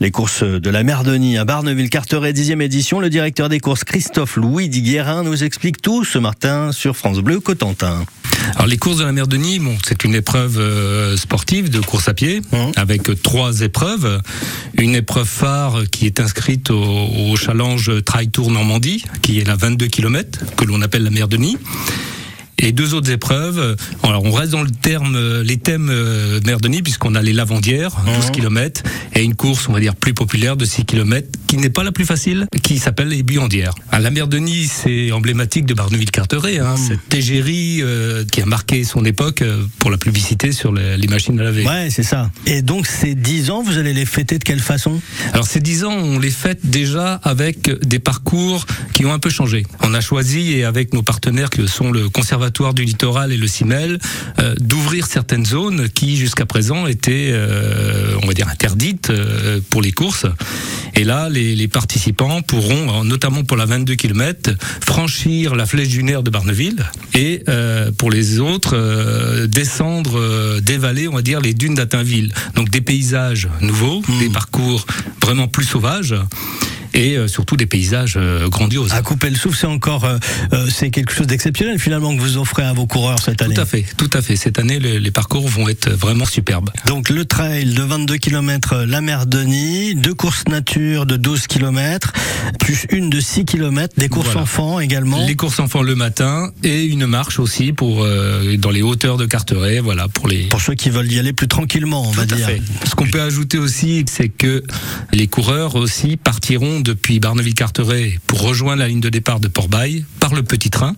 Les courses de la mer Denis à Barneville-Carteret, 10e édition. Le directeur des courses, Christophe Louis Diguerin, nous explique tout ce matin sur France Bleu Cotentin. Alors les courses de la mer Denis, bon, c'est une épreuve euh, sportive de course à pied Mmh. avec trois épreuves. Une épreuve phare qui est inscrite au, au challenge Trail Tour Normandie, qui est la 22 km, que l'on appelle la mer Denis. Et deux autres épreuves. Alors, on reste dans le terme, euh, les thèmes euh, mer Denis, puisqu'on a les Lavandières, 12 km, et une course, on va dire, plus populaire de 6 km, qui n'est pas la plus facile, qui s'appelle les Buandières. Ah, la mer Denis, c'est emblématique de Barneville-Carteret, hein, cette égérie euh, qui a marqué son époque euh, pour la publicité sur les, les machines à laver. Ouais, c'est ça. Et donc, ces 10 ans, vous allez les fêter de quelle façon? Alors ces 10 ans, on les fête déjà avec des parcours qui ont un peu changé. On a choisi, et avec nos partenaires que sont le Conservatoire du Littoral et le CIMEL, euh, d'ouvrir certaines zones qui jusqu'à présent étaient, euh, on va dire, interdites euh, pour les courses. Et là, les, les participants pourront, notamment pour la 22 km, franchir la flèche dunaire de Barneville et pour les autres, descendre des vallées, on va dire, les dunes d'Attainville. Donc des paysages nouveaux, des parcours vraiment plus sauvages et euh, surtout des paysages euh, grandioses. À couper le souffle, c'est encore, euh, c'est quelque chose d'exceptionnel finalement que vous offrez à vos coureurs cette année. Tout à fait, tout à fait. Cette année, les, les parcours vont être vraiment superbes. Donc le trail de 22 km la mer Denis, deux courses nature de 12 km, plus une de 6 km, des courses Voilà. enfants également. Les courses enfants le matin et une marche aussi pour euh, dans les hauteurs de Carteret, voilà pour les. Pour ceux qui veulent y aller plus tranquillement, on va Tout à dire. fait. Ce qu'on peut ajouter aussi, c'est que les coureurs aussi partiront depuis Barneville-Carteret pour rejoindre la ligne de départ de Port-Bail par le petit train.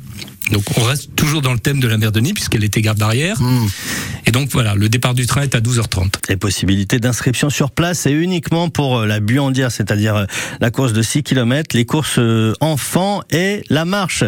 Donc on reste toujours dans le thème de la mer Denis puisqu'elle était garde d'arrière. Hmm. Et donc voilà, le départ du train est à 12h30. Les possibilités d'inscription sur place, c'est uniquement pour euh, la buandière, c'est-à-dire euh, la course de 6 km, les courses euh, enfants et la marche.